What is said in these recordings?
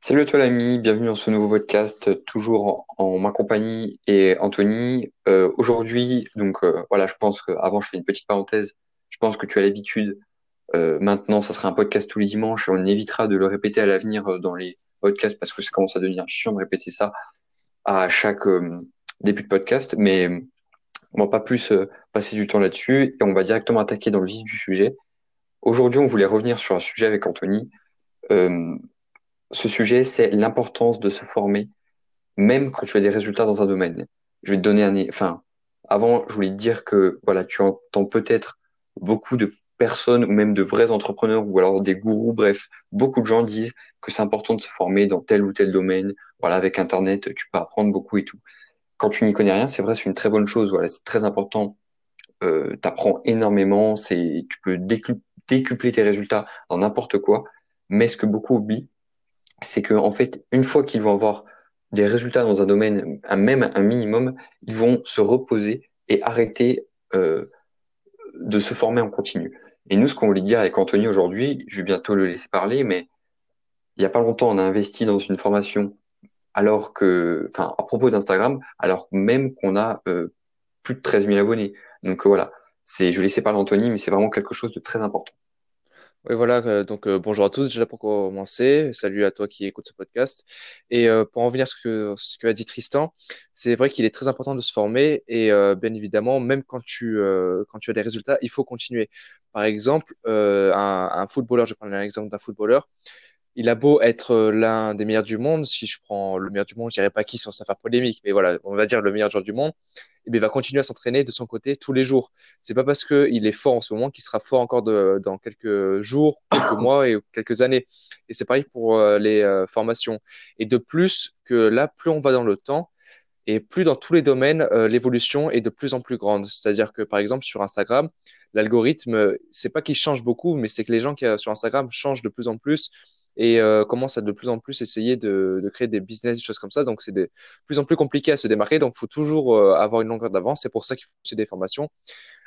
Salut à toi l'ami, bienvenue dans ce nouveau podcast, toujours en, ma compagnie et Anthony. Euh, aujourd'hui, donc euh, voilà, je pense que avant je fais une petite parenthèse, je pense que tu as l'habitude. euh, maintenant, ça sera un podcast tous les dimanches et on évitera de le répéter à l'avenir dans les podcasts parce que ça commence à devenir chiant de répéter ça à chaque début de podcast. Mais on va pas plus passer du temps là-dessus et on va directement attaquer dans le vif du sujet. Aujourd'hui, on voulait revenir sur un sujet avec Anthony. Ce sujet, c'est l'importance de se former, même quand tu as des résultats dans un domaine. Je vais te donner un, enfin, avant, je voulais te dire que, voilà, tu entends peut-être beaucoup de personnes ou même de vrais entrepreneurs ou alors des gourous, bref, beaucoup de gens disent que c'est important de se former dans tel ou tel domaine. Voilà, avec Internet, tu peux apprendre beaucoup et tout. Quand tu n'y connais rien, c'est vrai, c'est une très bonne chose. Voilà, c'est très important. Euh, t'apprends énormément. C'est, tu peux décu- décupler tes résultats dans n'importe quoi. Mais ce que beaucoup oublient, c'est que en fait, une fois qu'ils vont avoir des résultats dans un domaine, même un minimum, ils vont se reposer et arrêter euh, de se former en continu. Et nous, ce qu'on voulait dire avec Anthony aujourd'hui, je vais bientôt le laisser parler, mais il n'y a pas longtemps, on a investi dans une formation alors que, enfin, à propos d'Instagram, alors même qu'on a euh, plus de 13 000 abonnés. Donc euh, voilà, c'est, je vais laisser parler Anthony, mais c'est vraiment quelque chose de très important. Oui, voilà, euh, donc euh, bonjour à tous déjà pour commencer. Salut à toi qui écoute ce podcast. Et euh, pour en venir à ce que, a dit Tristan, c'est vrai qu'il est très important de se former et bien évidemment, même quand tu, quand tu as des résultats, il faut continuer. Par exemple, un, un footballeur, je vais prendre un exemple d'un footballeur. Il a beau être euh, l'un des meilleurs du monde, si je prends le meilleur du monde, je dirais pas qui sans ça faire polémique, mais voilà, on va dire le meilleur joueur du monde, et bien, il va continuer à s'entraîner de son côté tous les jours. C'est pas parce qu'il est fort en ce moment qu'il sera fort encore de, dans quelques jours, quelques mois et quelques années. Et c'est pareil pour euh, les euh, formations. Et de plus que là, plus on va dans le temps, et plus dans tous les domaines, euh, l'évolution est de plus en plus grande. C'est-à-dire que, par exemple, sur Instagram, l'algorithme, c'est pas qu'il change beaucoup, mais c'est que les gens qui sur Instagram changent de plus en plus et euh, commencent à de plus en plus essayer de, créer des business, des choses comme ça. Donc, c'est de plus en plus compliqué à se démarquer. Donc, il faut toujours euh, avoir une longueur d'avance. C'est pour ça qu'il faut aussi des formations.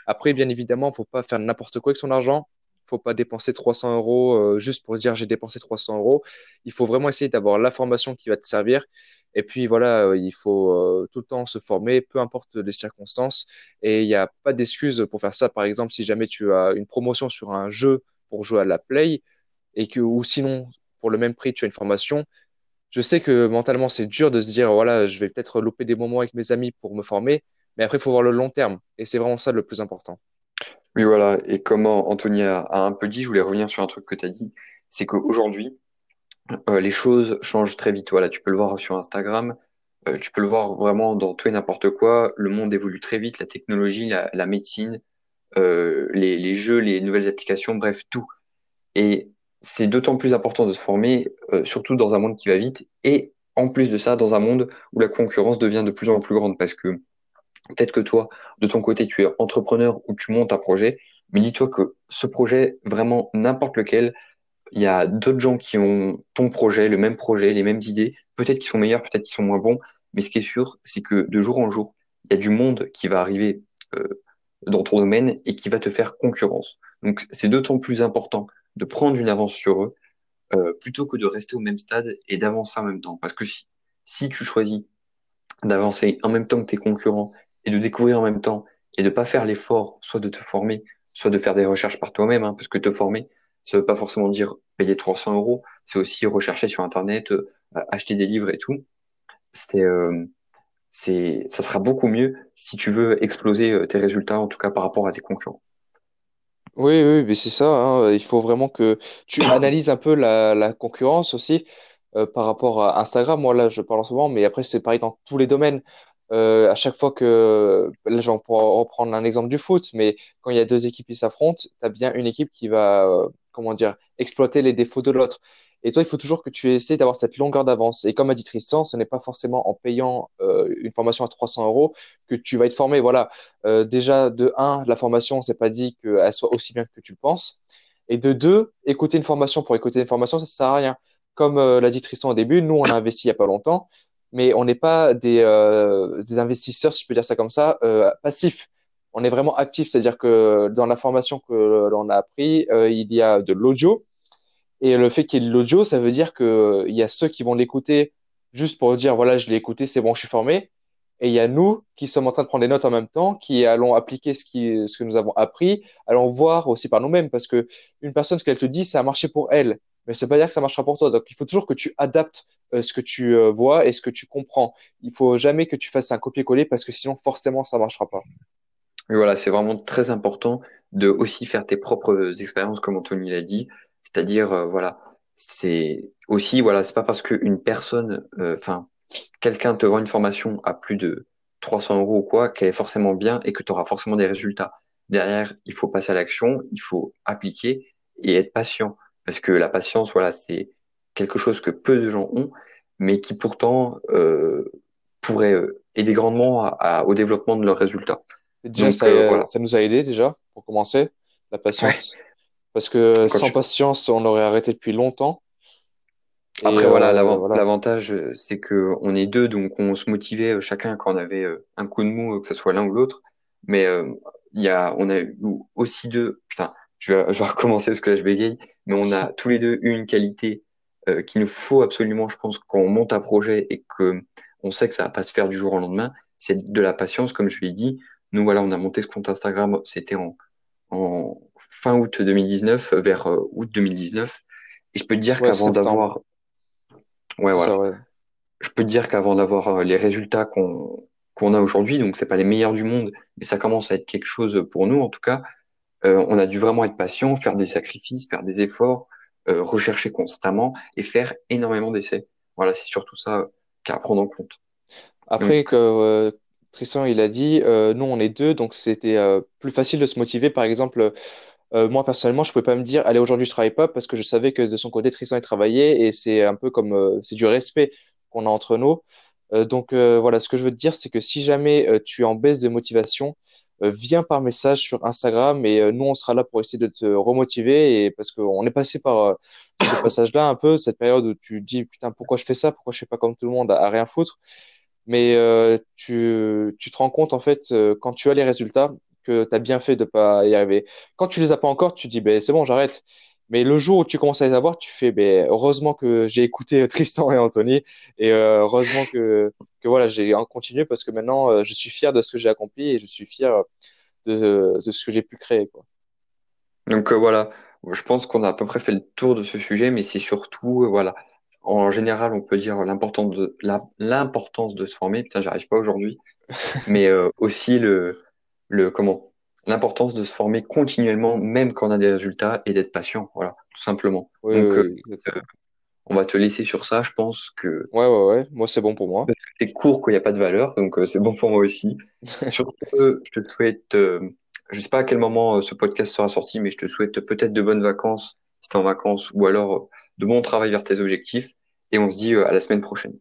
Après, bien évidemment, il faut pas faire n'importe quoi avec son argent. faut pas dépenser 300 euros euh, juste pour dire j'ai dépensé 300 euros. Il faut vraiment essayer d'avoir la formation qui va te servir. Et puis voilà, euh, il faut tout le temps se former, peu importe les circonstances. Et il n'y a pas d'excuse pour faire ça. Par exemple, si jamais tu as une promotion sur un jeu pour jouer à la Play, et que, ou sinon, pour le même prix, tu as une formation, je sais que mentalement, c'est dur de se dire, voilà, je vais peut-être louper des moments avec mes amis pour me former, mais après, il faut voir le long terme. Et c'est vraiment ça le plus important. Oui, voilà. Et comme Anthony a, un peu dit, je voulais revenir sur un truc que tu as dit, c'est qu'aujourd'hui, euh, les choses changent très vite. Voilà, tu peux le voir sur Instagram, euh, tu peux le voir vraiment dans tout et n'importe quoi. Le monde évolue très vite, la technologie, la, la médecine, euh, les, les jeux, les nouvelles applications, bref, tout. Et c'est d'autant plus important de se former, euh, surtout dans un monde qui va vite, et en plus de ça, dans un monde où la concurrence devient de plus en plus grande, parce que peut-être que toi, de ton côté, tu es entrepreneur ou tu montes un projet, mais dis-toi que ce projet, vraiment n'importe lequel, il y a d'autres gens qui ont ton projet, le même projet, les mêmes idées, peut-être qu'ils sont meilleurs, peut-être qu'ils sont moins bons, mais ce qui est sûr, c'est que de jour en jour, il y a du monde qui va arriver euh, dans ton domaine et qui va te faire concurrence. Donc c'est d'autant plus important de prendre une avance sur eux euh, plutôt que de rester au même stade et d'avancer en même temps. Parce que si, si tu choisis d'avancer en même temps que tes concurrents et de découvrir en même temps et de pas faire l'effort, soit de te former, soit de faire des recherches par toi-même, hein, parce que te former, ça veut pas forcément dire payer 300 euros, c'est aussi rechercher sur Internet, euh, acheter des livres et tout. C'est, euh, c'est, ça sera beaucoup mieux si tu veux exploser tes résultats, en tout cas par rapport à tes concurrents. Oui, oui, mais c'est ça, hein. Il faut vraiment que tu analyses un peu la, la concurrence aussi euh, par rapport à Instagram. Moi, là, je parle en ce moment, mais après, c'est pareil dans tous les domaines. Euh, à chaque fois que, là, j'en pourrais reprendre un exemple du foot, mais quand il y a deux équipes qui s'affrontent, tu as bien une équipe qui va, euh, comment dire, exploiter les défauts de l'autre. Et toi, il faut toujours que tu essaies d'avoir cette longueur d'avance. Et comme a dit Tristan, ce n'est pas forcément en payant euh, une formation à 300 euros que tu vas être formé. Voilà. Euh, déjà, de un, la formation, c'est pas dit qu'elle soit aussi bien que tu le penses. Et de deux, écouter une formation pour écouter une formation, ça sert à rien. Comme euh, l'a dit Tristan au début, nous, on a investi il y a pas longtemps, mais on n'est pas des, euh, des investisseurs, si je peux dire ça comme ça, euh, passifs. On est vraiment actifs, c'est-à-dire que dans la formation que l'on a appris, euh, il y a de l'audio, Et le fait qu'il y ait de l'audio, ça veut dire que il y a ceux qui vont l'écouter juste pour dire voilà, je l'ai écouté, c'est bon, je suis formé. Et il y a nous qui sommes en train de prendre des notes en même temps, qui allons appliquer ce, qui, ce que nous avons appris, allons voir aussi par nous-mêmes, parce que une personne, ce qu'elle te dit, ça a marché pour elle, mais ça veut pas dire que ça marchera pour toi. Donc il faut toujours que tu adaptes euh, ce que tu euh, vois et ce que tu comprends. Il faut jamais que tu fasses un copier-coller, parce que sinon forcément ça marchera pas. Et voilà, c'est vraiment très important de aussi faire tes propres expériences, comme Anthony l'a dit. C'est-à-dire, euh, voilà, c'est aussi, voilà, c'est pas parce qu'une personne, enfin, quelqu'un te vend une formation à plus de 300 euros ou quoi, qu'elle est forcément bien et que tu auras forcément des résultats. Derrière, il faut passer à l'action, il faut appliquer et être patient. Parce que la patience, voilà, c'est quelque chose que peu de gens ont, mais qui pourtant euh, pourrait euh, aider grandement à, au développement de leurs résultats. déjà, ça, euh, voilà. ça, nous a aidé déjà, pour commencer, la patience. Parce que sans patience, on aurait arrêté depuis longtemps. Après, voilà, euh, l'avantage, c'est que on est deux, donc on se motivait euh, chacun quand on avait euh, un coup de mou, que ce soit l'un ou l'autre. Mais il y a, on a eu aussi deux. Putain, je vais, je vais recommencer parce que là je bégaye. Mais on a tous les deux eu une qualité euh, qu'il nous faut absolument, je pense, quand on monte un projet et que on sait que ça va pas se faire du jour au lendemain, c'est de la patience, comme je l'ai dit. Nous, voilà, on a monté ce compte Instagram, c'était en, en fin août 2019, vers août 2019. Et je peux te dire qu'avant d'avoir Ouais, voilà. Je peux te dire qu'avant d'avoir euh, les résultats qu'on qu'on a aujourd'hui, donc c'est pas les meilleurs du monde, mais ça commence à être quelque chose pour nous en tout cas. Euh, on a dû vraiment être patient, faire des sacrifices, faire des efforts, euh, rechercher constamment et faire énormément d'essais. Voilà, c'est surtout ça qu'à prendre en compte. Après que Tristan il a dit, nous on est deux, donc c'était plus facile de se motiver. Par exemple, euh, moi, personnellement, je pouvais pas me dire, allez, aujourd'hui, je travaille pas parce que je savais que de son côté, Tristan, il travaillait et c'est un peu comme, euh, c'est du respect qu'on a entre nous. Euh, donc, voilà, ce que je veux te dire, c'est que si jamais tu es en baisse de motivation, viens par message sur Instagram et nous, on sera là pour essayer de te remotiver et parce qu'on est passé par ce passage-là un peu, cette période où tu dis, putain, pourquoi je fais ça? Pourquoi je fais pas comme tout le monde? À rien foutre? Mais tu, tu te rends compte, en fait, quand tu as les résultats, que tu as bien fait de pas y arriver. Quand tu les as pas encore, tu dis, ben, c'est bon, j'arrête. Mais le jour où tu commences à les avoir, tu fais, ben, heureusement que j'ai écouté Tristan et Anthony et euh, heureusement que, que voilà, j'ai continué parce que maintenant, euh, je suis fier de ce que j'ai accompli et je suis fier de, ce que j'ai pu créer. Quoi. Donc euh, voilà, je pense qu'on a à peu près fait le tour de ce sujet, mais c'est surtout, voilà, en général, on peut dire l'importance de, l'importance de se former. Putain, j'arrive pas aujourd'hui, mais aussi le, le comment l'importance de se former continuellement, même quand on a des résultats, et d'être patient, voilà, tout simplement. Donc, euh, on va te laisser sur ça, je pense que. Ouais, ouais, ouais, moi c'est bon pour moi. T'es court quand il n'y a pas de valeur, donc euh, c'est bon pour moi aussi. Surtout, je te souhaite, euh, je sais pas à quel moment ce podcast sera sorti, mais je te souhaite peut-être de bonnes vacances si t'es en vacances, ou alors de bon travail vers tes objectifs, et on se dit à la semaine prochaine.